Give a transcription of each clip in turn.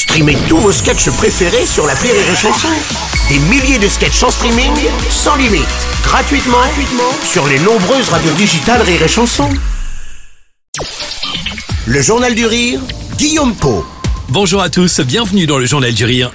Streamez tous vos sketchs préférés sur la Rire et Chanson. Des milliers de sketchs en streaming, sans limite, gratuitement, gratuitement sur les nombreuses radios digitales Rire et Chanson. Le Journal du Rire, Guillaume Po. Bonjour à tous, bienvenue dans le Journal du Rire.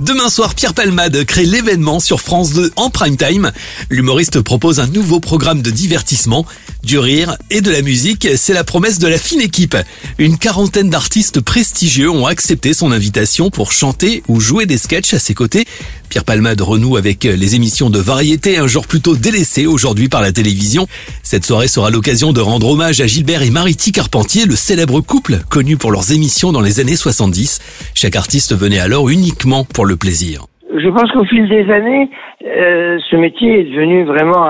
Demain soir, Pierre Palmade crée l'événement sur France 2 en prime time. L'humoriste propose un nouveau programme de divertissement, du rire et de la musique. C'est la promesse de la fine équipe. Une quarantaine d'artistes prestigieux ont accepté son invitation pour chanter ou jouer des sketchs à ses côtés. Pierre Palmade renoue avec les émissions de variété, un genre plutôt délaissé aujourd'hui par la télévision. Cette soirée sera l'occasion de rendre hommage à Gilbert et Mariti Carpentier, le célèbre couple connu pour leurs émissions dans les années 70. Chaque artiste venait alors uniquement pour le plaisir. Je pense qu'au fil des années, euh, ce métier est devenu vraiment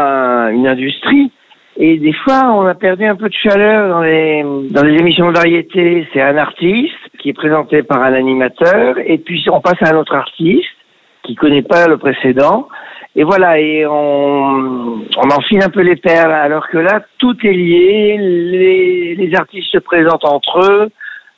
une industrie. Et des fois, on a perdu un peu de chaleur dans les, dans les émissions de variété. C'est un artiste qui est présenté par un animateur, et puis on passe à un autre artiste qui connaît pas le précédent. Et voilà, et on, on enfile un peu les perles, alors que là, tout est lié, les, les artistes se présentent entre eux,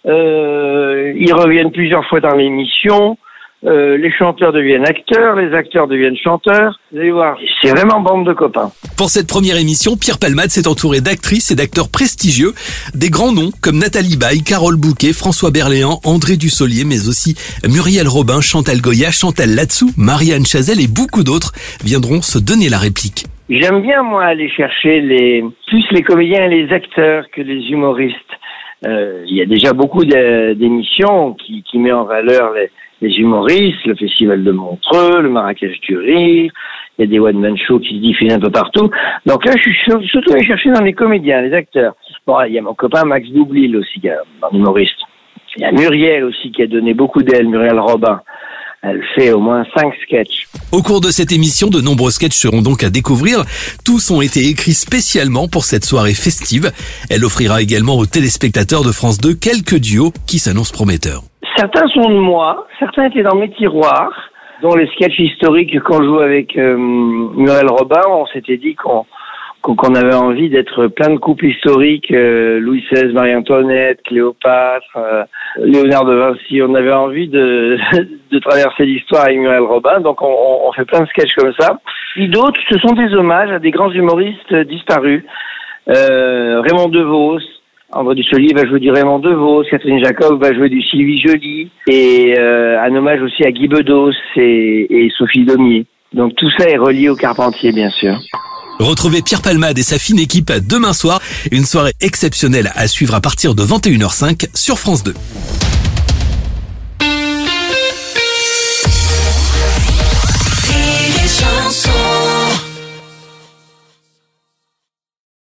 euh, ils reviennent plusieurs fois dans l'émission, euh, les chanteurs deviennent acteurs, les acteurs deviennent chanteurs. Vous allez voir, c'est vraiment bande de copains. Pour cette première émission, Pierre Palmade s'est entouré d'actrices et d'acteurs prestigieux, des grands noms comme Nathalie Baye, Carole Bouquet, François Berléand, André Dussolier, mais aussi Muriel Robin, Chantal Goya, Chantal Latsou, Marianne Chazelle et beaucoup d'autres viendront se donner la réplique. J'aime bien moi aller chercher les plus les comédiens et les acteurs que les humoristes. Euh, il y a déjà beaucoup d'émissions qui, qui met en valeur les, les humoristes, le Festival de Montreux, le Marrakech du Rire, il y a des one-man shows qui se diffusent un peu partout. Donc là, je suis surtout allé chercher dans les comédiens, les acteurs. Bon, il y a mon copain Max Doublil aussi, un humoriste. Il y a Muriel aussi qui a donné beaucoup d'elle, Muriel Robin. Elle fait au moins cinq sketchs. Au cours de cette émission, de nombreux sketchs seront donc à découvrir. Tous ont été écrits spécialement pour cette soirée festive. Elle offrira également aux téléspectateurs de France 2 quelques duos qui s'annoncent prometteurs. Certains sont de moi, certains étaient dans mes tiroirs, dont les sketchs historiques quand je joue avec euh, Muriel Robin, on s'était dit qu'on qu'on avait envie d'être plein de couples historiques, euh, Louis XVI, Marie-Antoinette, Cléopâtre, euh, Léonard de Vinci. On avait envie de, de traverser l'histoire avec Muriel Robin, donc on, on, fait plein de sketchs comme ça. Puis d'autres, ce sont des hommages à des grands humoristes disparus. Euh, Raymond DeVos, André Dussolier va jouer du Raymond DeVos, Catherine Jacob va jouer du Sylvie Joly, et euh, un hommage aussi à Guy Bedos et, et Sophie Domier. Donc tout ça est relié au Carpentier, bien sûr. Retrouvez Pierre Palmade et sa fine équipe demain soir, une soirée exceptionnelle à suivre à partir de 21h05 sur France 2.